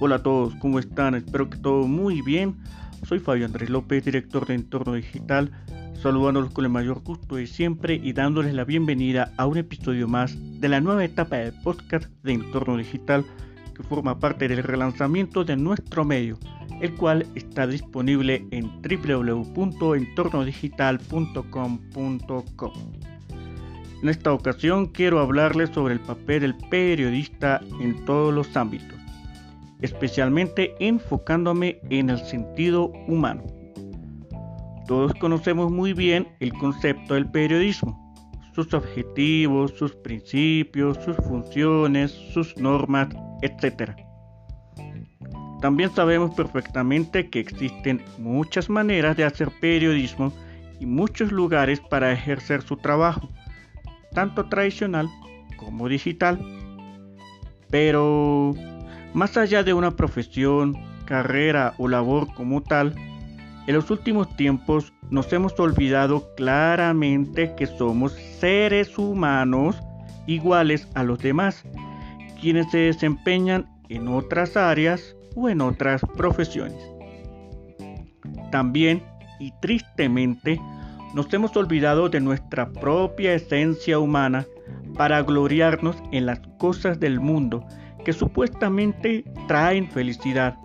Hola a todos, ¿cómo están? Espero que todo muy bien. Soy Fabio Andrés López, director de Entorno Digital, saludándolos con el mayor gusto de siempre y dándoles la bienvenida a un episodio más de la nueva etapa del podcast de Entorno Digital que forma parte del relanzamiento de nuestro medio, el cual está disponible en www.entornodigital.com.co. En esta ocasión quiero hablarles sobre el papel del periodista en todos los ámbitos, especialmente enfocándome en el sentido humano. Todos conocemos muy bien el concepto del periodismo, sus objetivos, sus principios, sus funciones, sus normas, etc. También sabemos perfectamente que existen muchas maneras de hacer periodismo y muchos lugares para ejercer su trabajo tanto tradicional como digital. Pero más allá de una profesión, carrera o labor como tal, en los últimos tiempos nos hemos olvidado claramente que somos seres humanos iguales a los demás, quienes se desempeñan en otras áreas o en otras profesiones. También y tristemente nos hemos olvidado de nuestra propia esencia humana para gloriarnos en las cosas del mundo que supuestamente traen felicidad,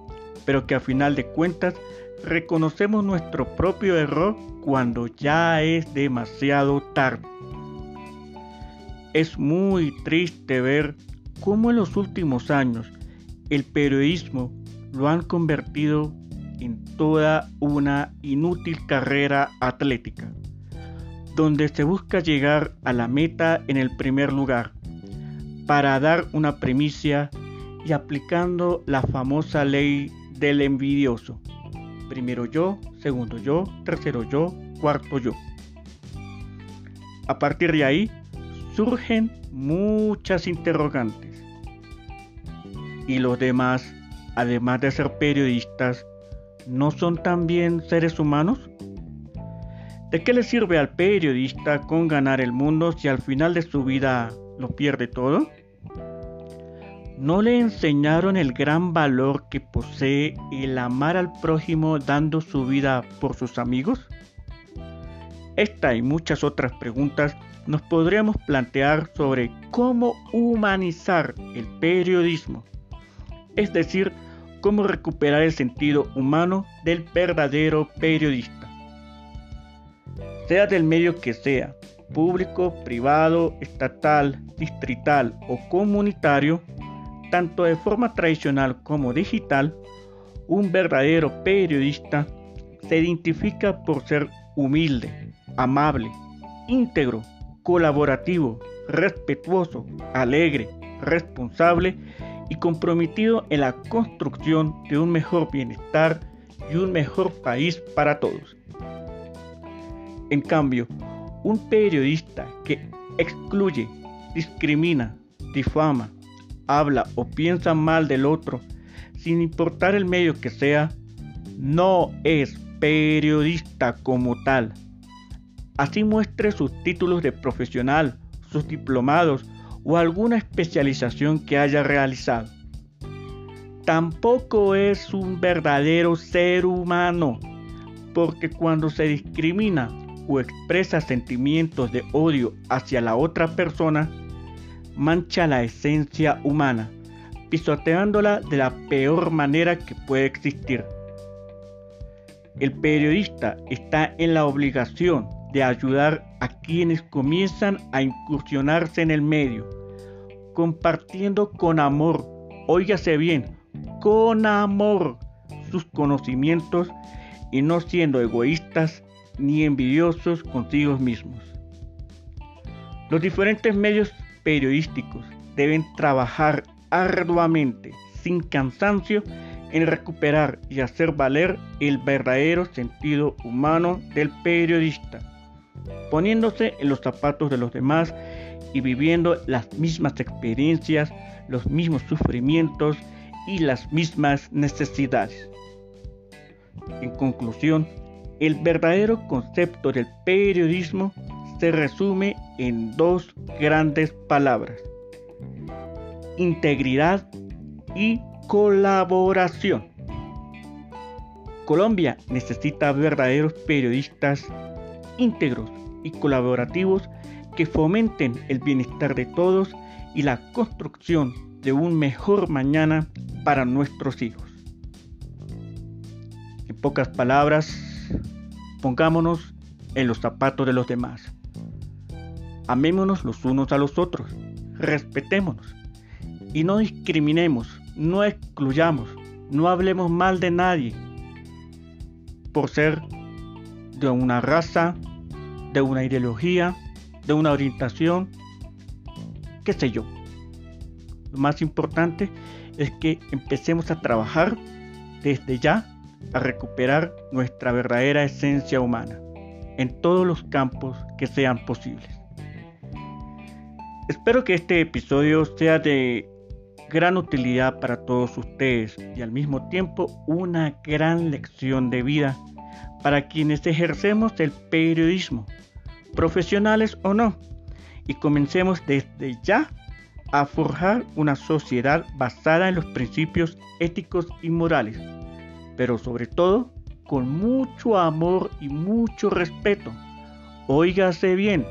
pero que a final de cuentas reconocemos nuestro propio error cuando ya es demasiado tarde. Es muy triste ver cómo en los últimos años el periodismo lo han convertido en toda una inútil carrera atlética, donde se busca llegar a la meta en el primer lugar, para dar una primicia y aplicando la famosa ley del envidioso. Primero yo, segundo yo, tercero yo, cuarto yo. A partir de ahí surgen muchas interrogantes. ¿Y los demás, además de ser periodistas, ¿no son también seres humanos? ¿De qué le sirve al periodista con ganar el mundo si al final de su vida lo pierde todo? ¿No le enseñaron el gran valor que posee el amar al prójimo dando su vida por sus amigos? Esta y muchas otras preguntas nos podríamos plantear sobre cómo humanizar el periodismo, es decir, cómo recuperar el sentido humano del verdadero periodista. Sea del medio que sea, público, privado, estatal, distrital o comunitario, tanto de forma tradicional como digital, un verdadero periodista se identifica por ser humilde, amable, íntegro, colaborativo, respetuoso, alegre, responsable y comprometido en la construcción de un mejor bienestar y un mejor país para todos. En cambio, un periodista que excluye, discrimina, difama, habla o piensa mal del otro, sin importar el medio que sea, no es periodista como tal. Así muestre sus títulos de profesional, sus diplomados o alguna especialización que haya realizado. Tampoco es un verdadero ser humano, porque cuando se discrimina o expresa sentimientos de odio hacia la otra persona, mancha la esencia humana, pisoteándola de la peor manera que puede existir. El periodista está en la obligación de ayudar a quienes comienzan a incursionarse en el medio, compartiendo con amor, óigase bien, con amor sus conocimientos y no siendo egoístas ni envidiosos consigo mismos. Los diferentes medios periodísticos deben trabajar arduamente, sin cansancio, en recuperar y hacer valer el verdadero sentido humano del periodista poniéndose en los zapatos de los demás y viviendo las mismas experiencias, los mismos sufrimientos y las mismas necesidades. En conclusión, el verdadero concepto del periodismo se resume en dos grandes palabras, integridad y Colaboración. Colombia necesita verdaderos periodistas íntegros y colaborativos que fomenten el bienestar de todos y la construcción de un mejor mañana para nuestros hijos. En pocas palabras, pongámonos en los zapatos de los demás. Amémonos los unos a los otros, respetémonos y no discriminemos, no excluyamos, no hablemos mal de nadie por ser de una raza, de una ideología, de una orientación, qué sé yo. Lo más importante es que empecemos a trabajar desde ya a recuperar nuestra verdadera esencia humana en todos los campos que sean posibles. Espero que este episodio sea de gran utilidad para todos ustedes y al mismo tiempo una gran lección de vida para quienes ejercemos el periodismo, profesionales o no, y comencemos desde ya a forjar una sociedad basada en los principios éticos y morales, pero sobre todo con mucho amor y mucho respeto. Óigase bien,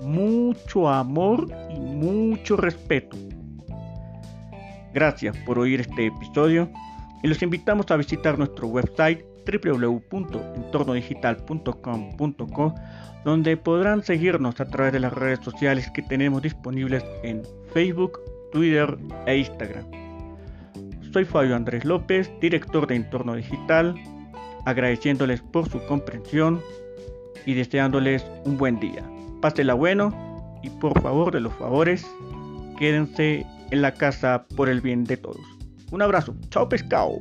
mucho amor y mucho respeto. Gracias por oír este episodio y los invitamos a visitar nuestro website www.entornodigital.com.co donde podrán seguirnos a través de las redes sociales que tenemos disponibles en Facebook, Twitter e Instagram. Soy Fabio Andrés López, director de Entorno Digital, agradeciéndoles por su comprensión y deseándoles un buen día. Pásela bueno y por favor de los favores, quédense en la casa por el bien de todos. Un abrazo, chao pescado.